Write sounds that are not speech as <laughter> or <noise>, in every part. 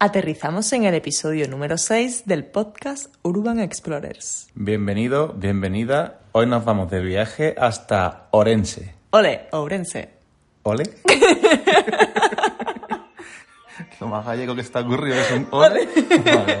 Aterrizamos en el episodio número 6 del podcast Urban Explorers. Bienvenido, bienvenida. Hoy nos vamos de viaje hasta Orense. Ole, Ourense. ¿Ole? <laughs> <laughs> Lo más gallego que está ocurrido es un ole. Vale, vale.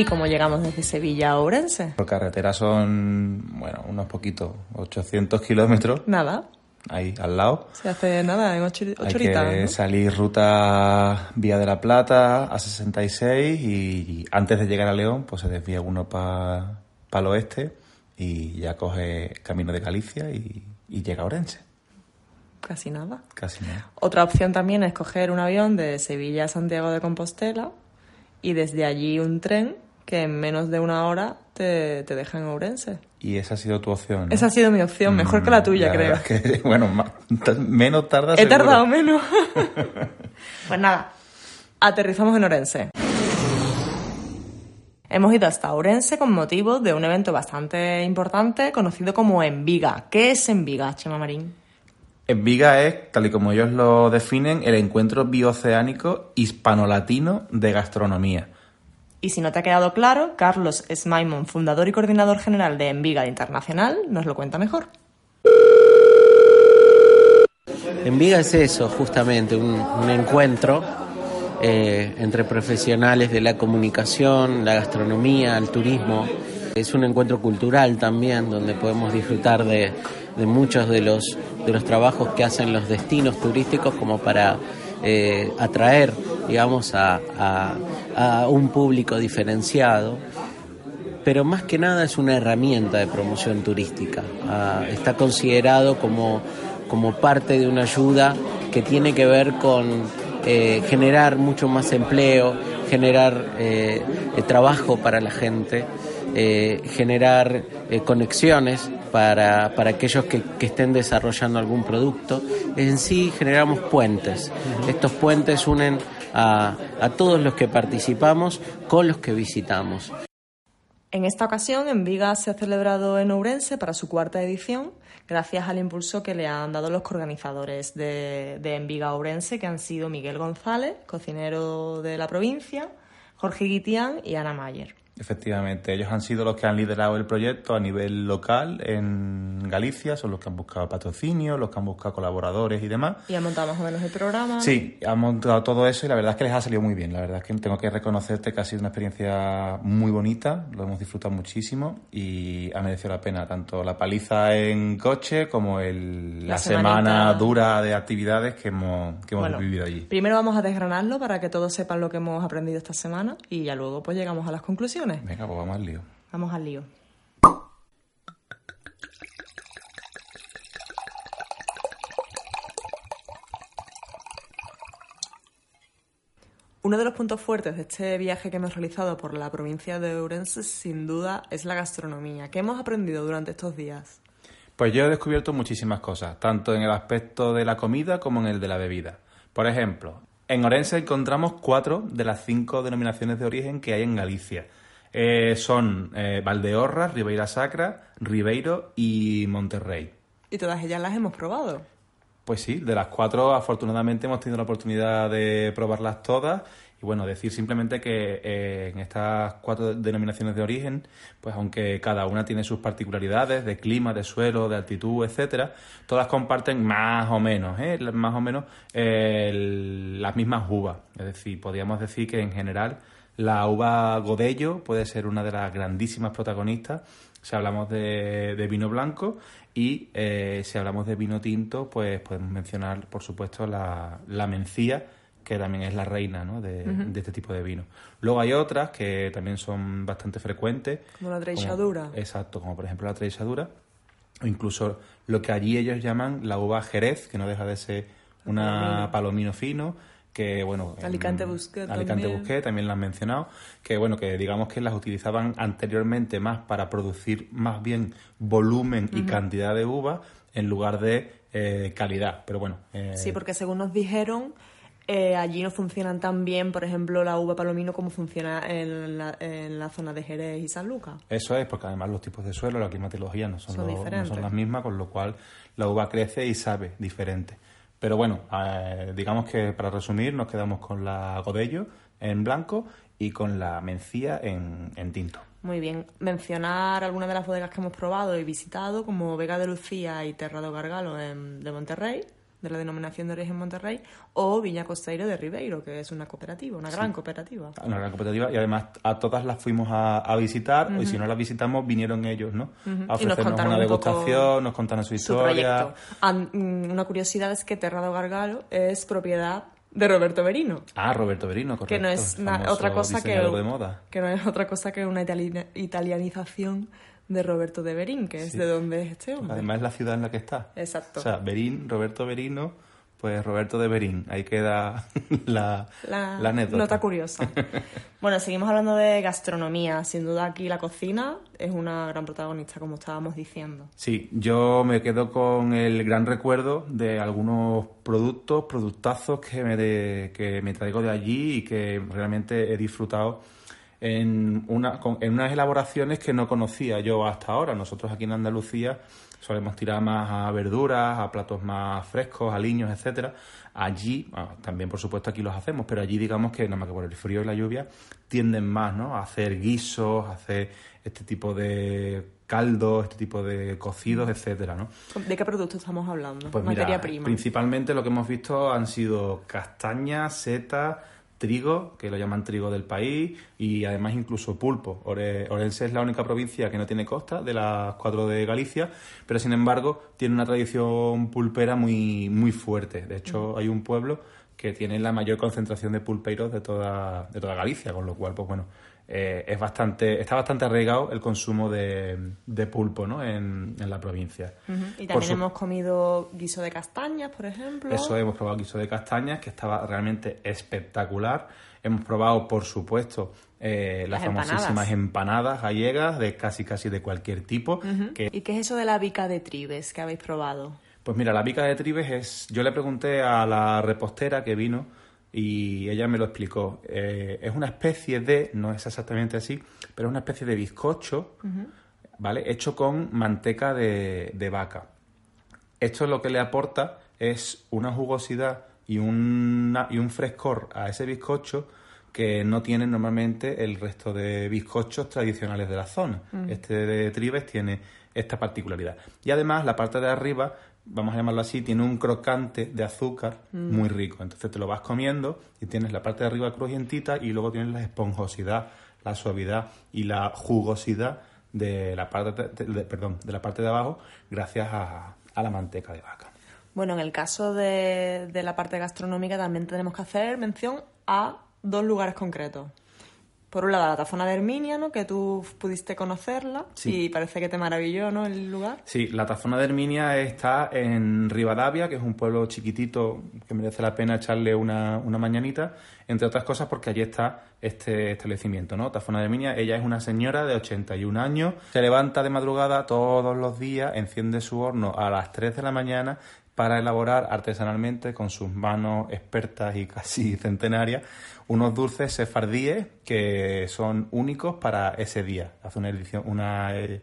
¿Y cómo llegamos desde Sevilla a Ourense? Por carretera son, bueno, unos poquitos, 800 kilómetros, Nada, ahí al lado. se hace nada en ocho, ocho Hay horitas, que ¿no? salir ruta Vía de la Plata a 66 y antes de llegar a León pues se desvía uno para el oeste y ya coge camino de Galicia y, y llega a Orense. Casi nada. Casi nada. Otra opción también es coger un avión de Sevilla a Santiago de Compostela y desde allí un tren que en menos de una hora te, te deja en Ourense. Y esa ha sido tu opción. ¿no? Esa ha sido mi opción, mejor Mm, que la tuya, la creo. es que, <laughs> bueno, más- menos tarda He seguro. tardado menos. <laughs> pues nada, aterrizamos en Orense. Hemos ido hasta Ourense con motivo de un evento bastante importante conocido como Enviga. ¿Qué es Enviga, Chema Marín? En Viga es, tal y como ellos lo definen, el encuentro bioceánico hispano-latino de gastronomía. Y si no te ha quedado claro, Carlos Smaimon, fundador y coordinador general de Enviga Internacional, nos lo cuenta mejor. En Viga es eso, justamente, un, encuentro eh, entre profesionales de la comunicación, la gastronomía, el turismo. Es un encuentro cultural también, donde podemos disfrutar de, muchos de los, de los trabajos que hacen los destinos turísticos como para eh, atraer, digamos, a, a- a un público diferenciado pero más que nada es una herramienta de promoción turística. Ah, está considerado como, como parte de una ayuda que tiene que ver con eh, generar mucho más empleo, generar eh, eh, trabajo para la gente, eh, generar conexiones para, para aquellos que, que estén desarrollando algún producto. En sí generamos puentes. Estos puentes unen a, todos los que participamos con los que visitamos. En esta ocasión, Enviga se ha celebrado en Ourense para su cuarta edición, gracias al impulso que le han dado los coorganizadores de, de Enviga Ourense, que han sido Miguel González, cocinero de la provincia, Jorge Guitián y Ana Mayer. Efectivamente, ellos han sido los que han liderado el proyecto a nivel local en Galicia, son los que han buscado patrocinio, los que han buscado colaboradores y demás. Y han montado más o menos el programa. Sí, han montado todo eso y la verdad es que les ha salido muy bien. La verdad es que tengo que reconocerte que ha sido una experiencia muy bonita, lo hemos disfrutado muchísimo y ha merecido la pena tanto la paliza en coche como el, La semana dura de actividades que hemos, que hemos Bueno, vivido allí. primero vamos a desgranarlo para que todos sepan lo que hemos aprendido esta semana y ya luego pues llegamos a las conclusiones. Venga, pues vamos al lío. Vamos al lío. Uno de los puntos fuertes de este viaje que hemos realizado por la provincia de Ourense, sin duda, es la gastronomía. ¿Qué hemos aprendido durante estos días? Pues yo he descubierto muchísimas cosas, tanto en el aspecto de la comida como en el de la bebida. Por ejemplo, en Orense encontramos cuatro de las cinco denominaciones de origen que hay en Galicia. Eh, son eh, Valdeorras, Ribeira Sacra, Ribeiro y Monterrey. Y todas ellas las hemos probado. Pues sí, de las cuatro afortunadamente hemos tenido la oportunidad de probarlas todas y bueno, decir simplemente que eh, en estas cuatro denominaciones de origen, pues aunque cada una tiene sus particularidades de clima, de suelo, de altitud, etcétera, todas comparten más o menos, ¿eh? más o menos eh, las mismas uvas. Es decir, podríamos decir que en general la uva Godello puede ser una de las grandísimas protagonistas si hablamos de, de vino blanco y eh, si hablamos de vino tinto, pues podemos mencionar, por supuesto, la, la mencía, que también es la reina ¿no? de, de este tipo de vino. Luego hay otras que también son bastante frecuentes. Como la treixadura. como- Exacto, como por ejemplo la treixadura. O incluso lo que allí ellos llaman la uva jerez, que no deja de ser una palomino fino, que bueno... en- Alicante Busquet Alicante también. Busquet también lo han mencionado, que bueno, que digamos que las utilizaban anteriormente más para producir más bien volumen y cantidad de uva en lugar de eh, calidad. Pero bueno, eh, Sí, porque según nos dijeron, eh, allí no funcionan tan bien, por ejemplo, la uva palomino como funciona en la, en la zona de Jerez y San Lucas. Eso es, porque además los tipos de suelo, la climatología no son, Son lo- no diferentes. son las mismas, con lo cual la uva crece y sabe diferente. Pero bueno, eh, digamos que para resumir nos quedamos con la Godello en blanco y con la Mencía en, en tinto. Muy bien. Mencionar algunas de las bodegas que hemos probado y visitado, como Vega de Lucía y Terrado Gargalo en- de Monterrey, de la denominación de origen Monterrey, o Viña Costeiro de Ribeiro, que es una cooperativa, una gran cooperativa. Una gran cooperativa y además a todas las fuimos a, a visitar y si no las visitamos vinieron ellos, ¿no? A nos ofrecernos contaron una un degustación, nos contaron su historia. Ah, mm, una curiosidad es que Terrado Gargalo es propiedad de Roberto Berino. Ah, Roberto Berino, correcto. que no es otra cosa que diseñador de moda. que no es otra cosa que una itali- italianización de Roberto de Berín, que es Sí. de donde es este hombre. Además es la ciudad en la que está. Exacto. O sea, Berín, Roberto Berino, pues Roberto de Berín. Ahí queda <laughs> la, la, la anécdota. nota curiosa. <laughs> bueno, seguimos hablando de gastronomía. Sin duda aquí la cocina es una gran protagonista, como estábamos diciendo. Sí, yo me quedo con el gran recuerdo de algunos productos, productazos que me, de- que me traigo de allí y que realmente he disfrutado en, una, con- en unas elaboraciones que no conocía yo hasta ahora. Nosotros aquí en Andalucía solemos tirar más a verduras, a platos más frescos, aliños, etcétera. Allí, ah, también por supuesto aquí los hacemos, pero allí digamos que nada más que por el frío y la lluvia tienden más, ¿no? A hacer guisos, a hacer este tipo de caldos, este tipo de cocidos, etcétera, ¿no? ¿De qué producto estamos hablando? Pues Materia mira, prima. principalmente lo que hemos visto han sido castañas, setas, trigo, que lo llaman trigo del país, y además incluso pulpo. Ore- Orense es la única provincia que no tiene costa de las cuatro de Galicia, pero sin embargo tiene una tradición pulpera muy, muy fuerte. De hecho, hay un pueblo que tiene la mayor concentración de pulpeiros de toda, de toda Galicia, con lo cual, pues bueno, eh, es bastante, está bastante arraigado el consumo de, de pulpo ¿no? en, en la provincia. Y también su- hemos comido guiso de castañas, por ejemplo. eso hemos probado guiso de castañas, que estaba realmente espectacular. Hemos probado, por supuesto, eh, las, famosísimas empanadas gallegas de casi casi de cualquier tipo. que, ¿Y qué es eso de la bica de tribes que habéis probado? pues mira, la bica de tribes es... Yo le pregunté a la repostera que vino y ella me lo explicó. Eh, es una especie de, no es exactamente así, pero es una especie de bizcocho, ¿vale? Hecho con manteca de, de vaca. Esto lo que le aporta es una jugosidad y, una- y un frescor a ese bizcocho que no tienen normalmente el resto de bizcochos tradicionales de la zona. Este de Tribes tiene esta particularidad. Y además la parte de arriba, vamos a llamarlo así, tiene un crocante de azúcar muy rico. Entonces te lo vas comiendo y tienes la parte de arriba crujientita y luego tienes la esponjosidad, la suavidad y la jugosidad de la parte de, de- perdón, de la parte de abajo gracias a, a la manteca de vaca. Bueno, en el caso de, de la parte gastronómica también tenemos que hacer mención a dos lugares concretos. Por un lado, la tafona de Herminia, ¿no? Que tú pudiste conocerla Sí. y parece que te maravilló, ¿no? El lugar. Sí, la tafona de Herminia está en Rivadavia, que es un pueblo chiquitito que merece la pena echarle una, una mañanita, entre otras cosas porque allí está este establecimiento, ¿no? Tafona de Herminia, ella es una señora de 81 años, se levanta de madrugada todos los días, enciende su horno a las 3 de la mañana para elaborar artesanalmente con sus manos expertas y casi <laughs> centenarias unos dulces sefardíes que son únicos para ese día. Hace una edición, una eh,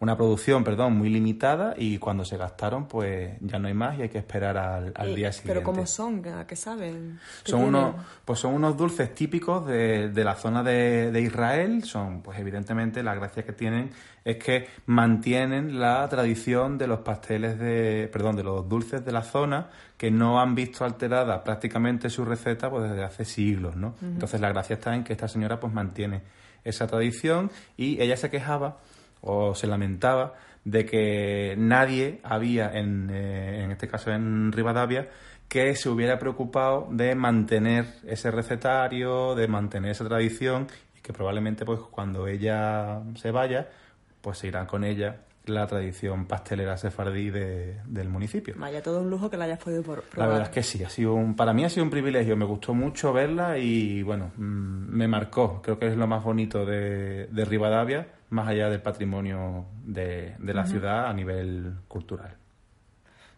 una producción, perdón, muy limitada y cuando se gastaron, pues ya no hay más y hay que esperar al, al día siguiente. Pero ¿cómo son? ¿A qué saben? ¿Qué Son unos, pues son unos dulces típicos de, de la zona de, de Israel. Son, pues evidentemente, la gracia que tienen es que mantienen la tradición de los pasteles de, perdón, de los dulces de la zona que no han visto alterada prácticamente su receta pues desde hace siglos, ¿no? Entonces la gracia está en que esta señora pues mantiene esa tradición y ella se quejaba o se lamentaba de que nadie había, en, eh, en este caso en Rivadavia, que se hubiera preocupado de mantener ese recetario, de mantener esa tradición y que probablemente pues cuando ella se vaya, pues se irá con ella la tradición pastelera sefardí de- del municipio. Vaya, todo un lujo que la hayas podido por- La probar. verdad es que sí, ha sido un, para mí ha sido un privilegio, me gustó mucho verla y bueno, mm, me marcó, creo que es lo más bonito de, de Rivadavia, más allá del patrimonio de, de la ciudad a nivel cultural.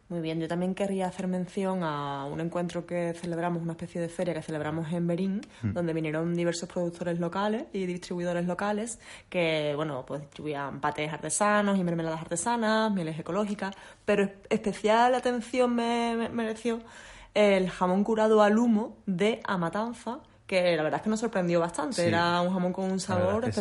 Muy bien, yo también querría hacer mención a un encuentro que celebramos, una especie de feria que celebramos en Berín, donde vinieron diversos productores locales y distribuidores locales que, bueno, pues distribuían patés artesanos y mermeladas artesanas, mieles ecológicas, pero es- especial atención me, me- mereció el jamón curado al humo de Amatanza, que la verdad es que nos sorprendió bastante, Sí. era un jamón con un sabor es que sí.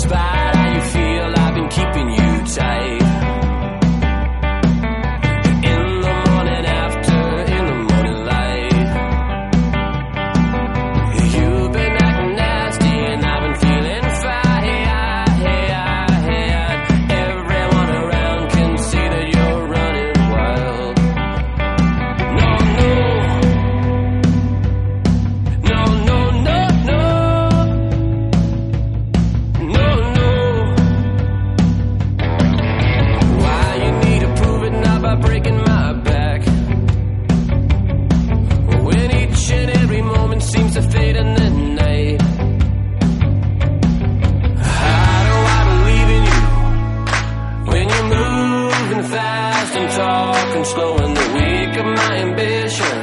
Espectacular. Slow and the weak of my ambition?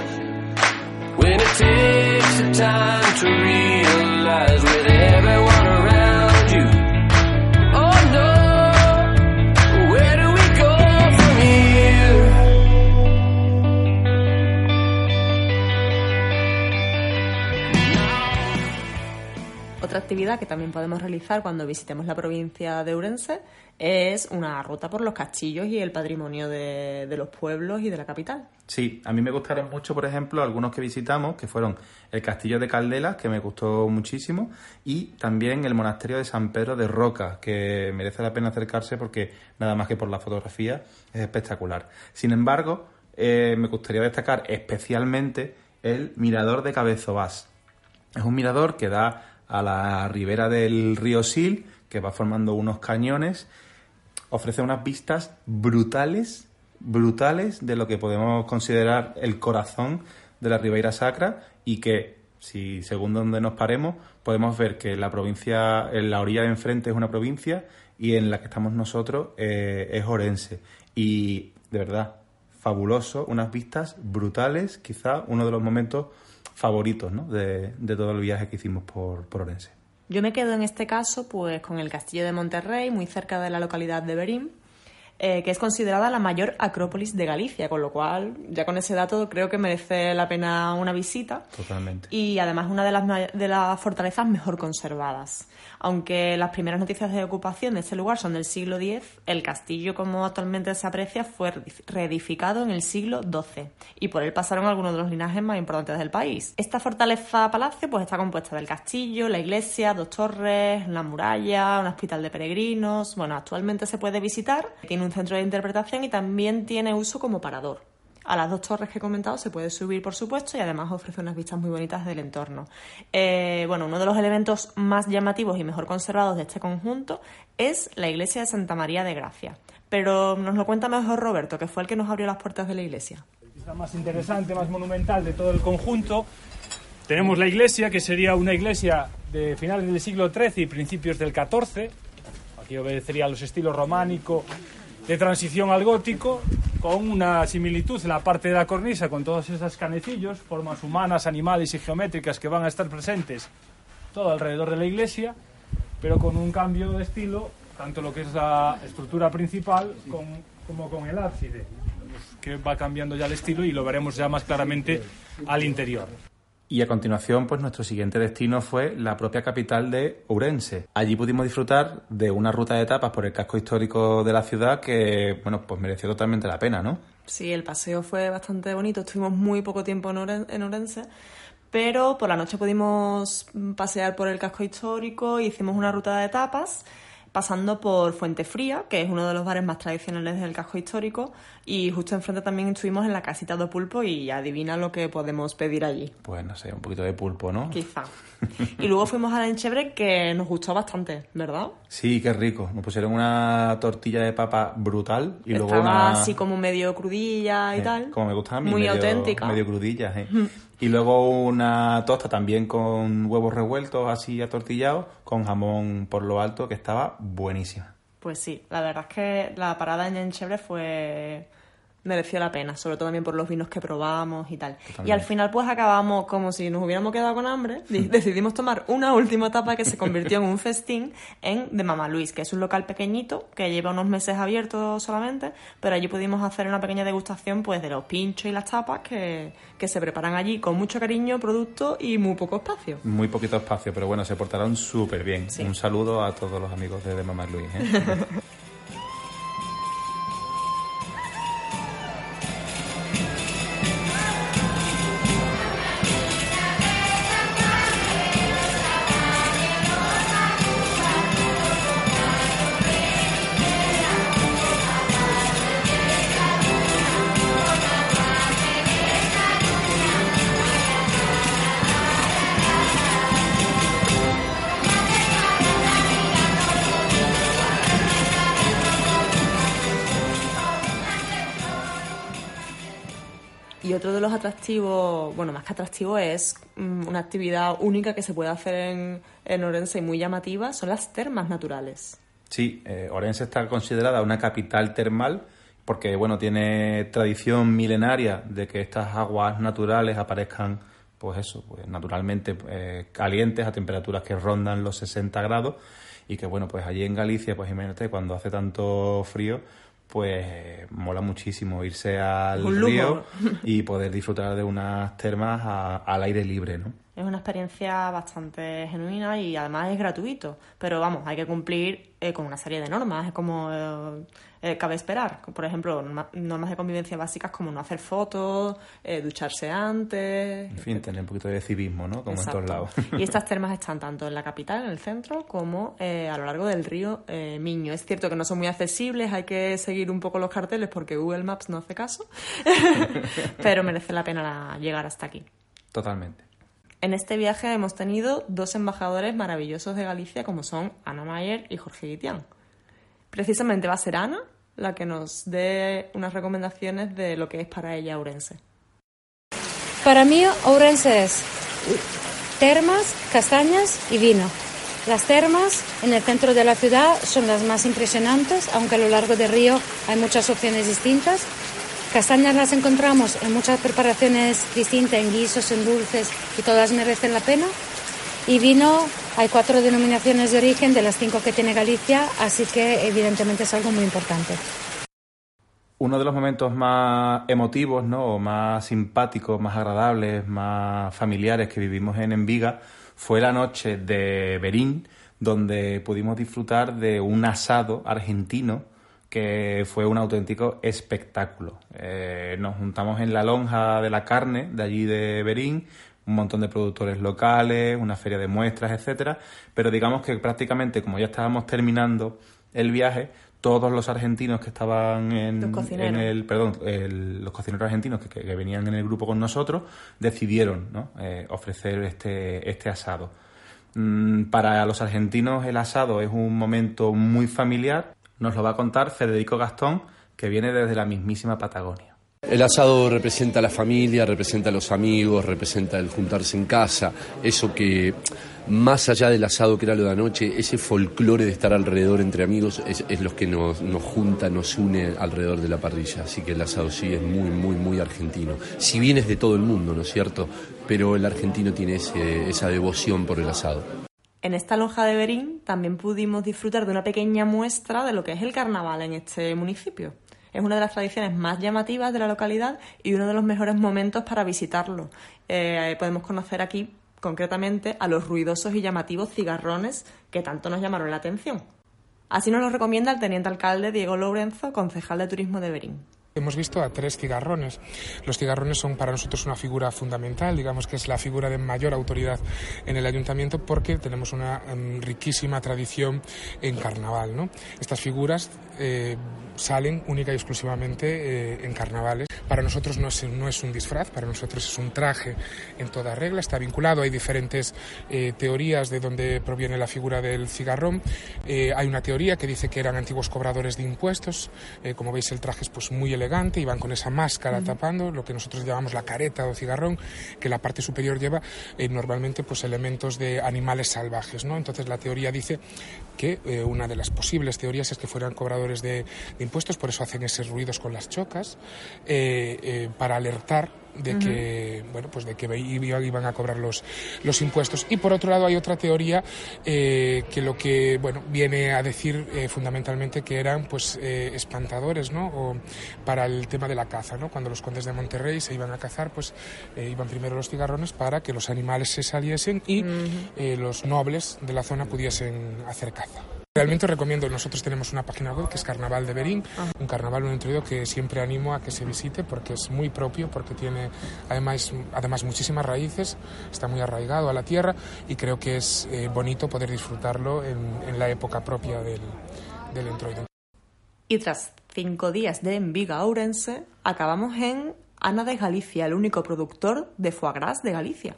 When it takes the time to realize actividad que también podemos realizar cuando visitemos la provincia de Ourense es una ruta por los castillos y el patrimonio de, de los pueblos y de la capital. Sí, a mí me gustaron mucho, por ejemplo, algunos que visitamos, que fueron el Castillo de Caldelas, que me gustó muchísimo, y también el Monasterio de San Pedro de Roca, que merece la pena acercarse porque nada más que por la fotografía es espectacular. Sin embargo, eh, me gustaría destacar especialmente el Mirador de Cabezobás. Es un mirador que da a la ribera del río Sil, que va formando unos cañones ofrece unas vistas brutales, brutales de lo que podemos considerar el corazón de la Ribeira Sacra y que, si según donde nos paremos, podemos ver que la provincia, en la orilla de enfrente es una provincia y en la que estamos nosotros eh, es Orense. Y de verdad, fabuloso, unas vistas brutales, quizá uno de los momentos favoritos ¿no? de, de todo el viaje que hicimos por, por Orense. Yo me quedo en este caso pues con el castillo de Monterrey, muy cerca de la localidad de Berín, eh, que es considerada la mayor acrópolis de Galicia, con lo cual ya con ese dato creo que merece la pena una visita. Totalmente. Y además una de las, de las fortalezas mejor conservadas. Aunque las primeras noticias de ocupación de este lugar son del siglo X, el castillo como actualmente se aprecia fue reedif- reedificado en el siglo XII y por él pasaron algunos de los linajes más importantes del país. Esta fortaleza-palacio pues está compuesta del castillo, la iglesia, dos torres, la muralla, un hospital de peregrinos. Bueno, actualmente se puede visitar, tiene un centro de interpretación y también tiene uso como parador. A las dos torres que he comentado se puede subir, por supuesto, y además ofrece unas vistas muy bonitas del entorno. Eh, bueno, uno de los elementos más llamativos y mejor conservados de este conjunto es la iglesia de Santa María de Gracia. Pero nos lo cuenta mejor Roberto, que fue el que nos abrió las puertas de la iglesia. Es la más interesante, más monumental de todo el conjunto. Tenemos la iglesia, que sería una iglesia de finales del siglo XIII y principios del XIV. Aquí obedecería a los estilos románico, de transición al gótico, con una similitud en la parte de la cornisa con todos esos canecillos, formas humanas, animales y geométricas que van a estar presentes todo alrededor de la iglesia, pero con un cambio de estilo, tanto lo que es la estructura principal con- como con el ábside, que va cambiando ya el estilo y lo veremos ya más claramente al interior. Y a continuación, pues nuestro siguiente destino fue la propia capital de Ourense. Allí pudimos disfrutar de una ruta de etapas por el casco histórico de la ciudad que, bueno, pues mereció totalmente la pena, ¿no? Sí, el paseo fue bastante bonito. Estuvimos muy poco tiempo en, Orense, pero por la noche pudimos mm, pasear por el casco histórico, hicimos una ruta de tapas pasando por Fuente Fría, que es uno de los bares más tradicionales del casco histórico, y justo enfrente también estuvimos en la casita de pulpo y adivina lo que podemos pedir allí. Pues no sé, un poquito de pulpo, ¿no? Quizá. Y luego fuimos a la Enchebre que nos gustó bastante, ¿verdad? Sí, qué rico. Nos pusieron una tortilla de papa brutal y luego Estaba una... así como medio crudilla y Eh, tal. Como me gusta a mí. Muy medio, auténtica. Medio crudillas, eh. Y luego una tosta también con huevos revueltos así atortillados, con jamón por lo alto, que estaba buenísima. Pues sí, la verdad es que la parada en Enchebre fue mereció la pena, sobre todo también por los vinos que probamos y tal. Y al final pues acabamos como si nos hubiéramos quedado con hambre, di- <laughs> decidimos tomar una última etapa que se convirtió en un festín en de Mamá Luis, que es un local pequeñito que lleva unos meses abierto solamente, pero allí pudimos hacer una pequeña degustación pues de los pinchos y las tapas que, que se preparan allí con mucho cariño, producto y muy poco espacio. Muy poquito espacio, pero bueno, se portaron súper bien. Sí. Un saludo a todos los amigos de, de Mamá Luis. ¿eh? <laughs> Y otro de los atractivos, bueno, más que atractivo, es mm, una actividad única que se puede hacer en, en Orense y muy llamativa, son las termas naturales. Sí, eh, Orense está considerada una capital termal porque, bueno, tiene tradición milenaria de que estas aguas naturales aparezcan, pues eso, pues naturalmente eh, calientes a temperaturas que rondan los 60 grados y que, bueno, pues allí en Galicia, pues imagínate, cuando hace tanto frío, pues mola muchísimo irse al río <laughs> y poder disfrutar de unas termas a- al aire libre, ¿no? Es una experiencia bastante genuina y además es gratuito. Pero vamos, hay que cumplir eh, con una serie de normas, es como eh, eh, cabe esperar. Por ejemplo, norma- normas de convivencia básicas como no hacer fotos, eh, ducharse antes. En fin, tener un poquito de civismo, ¿no? Como Exacto. en todos lados. Y estas <laughs> termas están tanto en la capital, en el centro, como eh, a lo largo del río Miño. Es cierto que no son muy accesibles, hay que seguir un poco los carteles porque Google Maps no hace caso, <laughs> pero merece la pena la- llegar hasta aquí. Totalmente. En este viaje hemos tenido dos embajadores maravillosos de Galicia como son Ana Mayer y Jorge Guitián. Precisamente va a ser Ana la que nos dé unas recomendaciones de lo que es para ella Ourense. Para mí, Ourense es termas, castañas y vino. Las termas en el centro de la ciudad son las más impresionantes, aunque a lo largo del río hay muchas opciones distintas. Castañas las encontramos en muchas preparaciones distintas, en guisos, en dulces, y todas merecen la pena. Y vino, hay cuatro denominaciones de origen de las cinco que tiene Galicia, así que evidentemente es algo muy importante. Uno de los momentos más emotivos, ¿no? Más simpáticos, más agradables, más familiares que vivimos en Enviga fue la noche de Berín, donde pudimos disfrutar de un asado argentino que fue un auténtico espectáculo. Eh, nos juntamos en la lonja de la carne de allí de Berín, un montón de productores locales, una feria de muestras, etcétera, pero digamos que prácticamente como ya estábamos terminando el viaje, todos los argentinos que estaban en, Los en el, perdón, el- los cocineros argentinos que, que- que venían en el grupo con nosotros decidieron ¿no? Eh, ofrecer este, este asado. Mm, para los argentinos el asado es un momento muy familiar. Nos lo va a contar Federico Gastón, que viene desde la mismísima Patagonia. El asado representa a la familia, representa a los amigos, representa el juntarse en casa, eso que más allá del asado que era lo de anoche, ese folclore de estar alrededor entre amigos es, lo que nos, nos junta, nos une alrededor de la parrilla. Así que el asado sí es muy, muy, muy argentino. Si bien es de todo el mundo, ¿no es cierto? Pero el argentino tiene ese- esa devoción por el asado. En esta lonja de Berín también pudimos disfrutar de una pequeña muestra de lo que es el carnaval en este municipio. Es una de las tradiciones más llamativas de la localidad y uno de los mejores momentos para visitarlo. Eh, podemos conocer aquí concretamente a los ruidosos y llamativos cigarrones que tanto nos llamaron la atención. Así nos lo recomienda el teniente alcalde Diego Lourenzo, concejal de turismo de Berín. Hemos visto a tres cigarrones. Los cigarrones son para nosotros una figura fundamental, digamos que es la figura de mayor autoridad en el ayuntamiento porque tenemos una em, riquísima tradición en carnaval. ¿no? Estas figuras eh, salen única y exclusivamente eh, en carnavales. Para nosotros no es, no es un disfraz, para nosotros es un traje en toda regla, está vinculado. Hay diferentes eh, teorías de dónde proviene la figura del cigarrón. Eh, hay una teoría que dice que eran antiguos cobradores de impuestos. Eh, como veis, el traje es pues, muy elegante y van con esa máscara tapando, lo que nosotros llamamos la careta o cigarrón, que la parte superior lleva eh, normalmente pues, elementos de animales salvajes. ¿no? Entonces, la teoría dice que eh, una de las posibles teorías es que fueran cobradores de, impuestos, por eso hacen esos ruidos con las chocas, eh, eh, para alertar de que bueno pues de que iban a cobrar los, los impuestos. Y por otro lado hay otra teoría eh, que lo que bueno viene a decir eh, fundamentalmente que eran pues eh, espantadores no o para el tema de la caza no cuando los condes de Monterrey se iban a cazar pues iban primero los cigarrones para que los animales se saliesen y los nobles de la zona pudiesen hacer caza Realmente os recomiendo, nosotros tenemos una página web que es Carnaval de Berín, un carnaval un introducido que siempre animo a que se visite porque es muy propio, porque tiene además, además muchísimas raíces, está muy arraigado a la tierra y creo que es eh, bonito poder disfrutarlo en, en la época propia del, del introito. Y tras cinco días de Enviga Ourense, acabamos en Ana de Galicia, el único productor de foie gras de Galicia.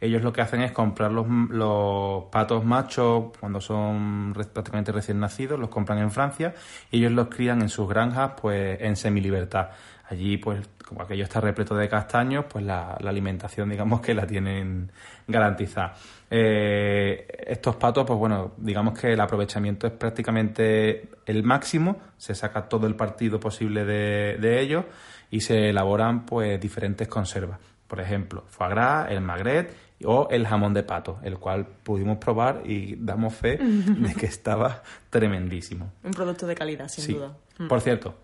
Ellos lo que hacen es comprar los, los patos machos cuando son prácticamente recién nacidos, los compran en Francia y ellos los crían en sus granjas pues en semilibertad. Allí, pues, como aquello está repleto de castaños, pues la, la alimentación, digamos que la tienen garantizada. Eh, estos patos, pues bueno, digamos que el aprovechamiento es prácticamente el máximo, se saca todo el partido posible de, de ellos y se elaboran pues diferentes conservas. Por ejemplo, foie gras, el magret o el jamón de pato, el cual pudimos probar y damos fe <laughs> de que estaba tremendísimo. Un producto de calidad, sin Sí. duda. Mm. Por cierto,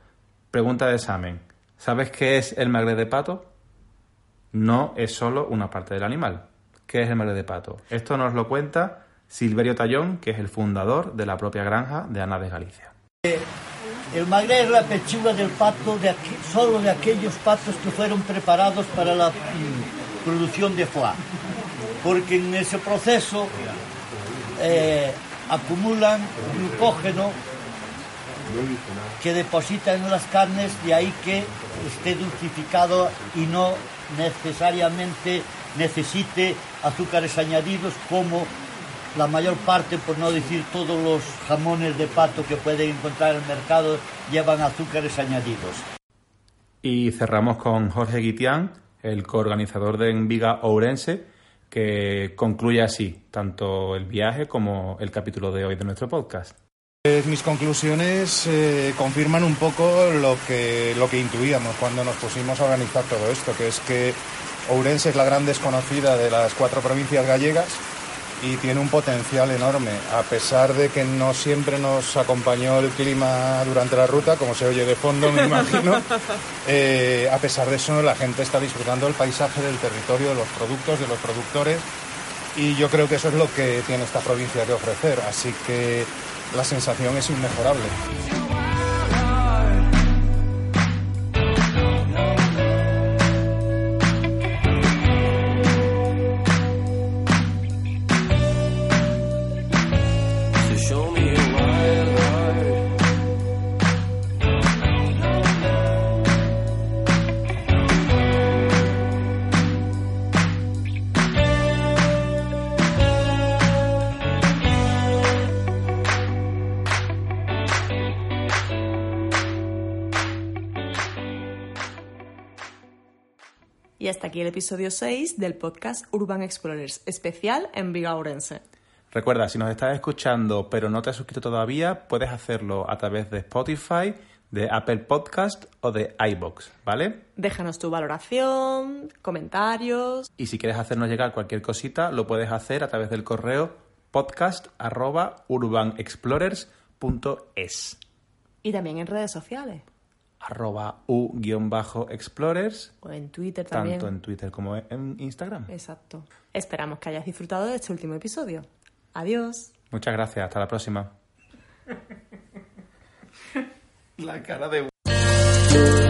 pregunta de examen. ¿Sabes qué es el magret de pato? No es solo una parte del animal. ¿Qué es el magret de pato? Esto nos lo cuenta Silverio Tallón, que es el fundador de la propia granja de Ana de Galicia. El magret es la pechuga del pato de aqu- solo de aquellos patos que fueron preparados para la mm, producción de foie. Porque en ese proceso eh, acumulan glucógeno que depositan en las carnes, de ahí que esté dulcificado y no necesariamente necesite azúcares añadidos como la mayor parte, por no decir todos los jamones de pato que pueden encontrar en el mercado, llevan azúcares añadidos. Y cerramos con Jorge Guitián, el coorganizador de Enviga Ourense, que concluye así tanto el viaje como el capítulo de hoy de nuestro podcast. Eh, Mis conclusiones eh, confirman un poco lo que, lo que intuíamos cuando nos pusimos a organizar todo esto, que es que Ourense es la gran desconocida de las cuatro provincias gallegas y tiene un potencial enorme, a pesar de que no siempre nos acompañó el clima durante la ruta, como se oye de fondo, me imagino. <laughs> eh, a pesar de eso, la gente está disfrutando del paisaje, del territorio, de los productos, de los productores y yo creo que eso es lo que tiene esta provincia que ofrecer, así que la sensación es inmejorable. Aquí el episodio 6 del podcast Urban Explorers, especial en Viga Ourense. Recuerda, si nos estás escuchando pero no te has suscrito todavía, puedes hacerlo a través de Spotify, de Apple Podcast o de iBox, ¿vale? Déjanos tu valoración, comentarios. Y si quieres hacernos llegar cualquier cosita, lo puedes hacer a través del correo podcast@urbanexplorers.es Y también en redes sociales. Arroba u-explorers O en Twitter también. tanto en Twitter como en Instagram. Exacto. Esperamos que hayas disfrutado de este último episodio. Adiós. Muchas gracias, hasta la próxima. <laughs> la cara de...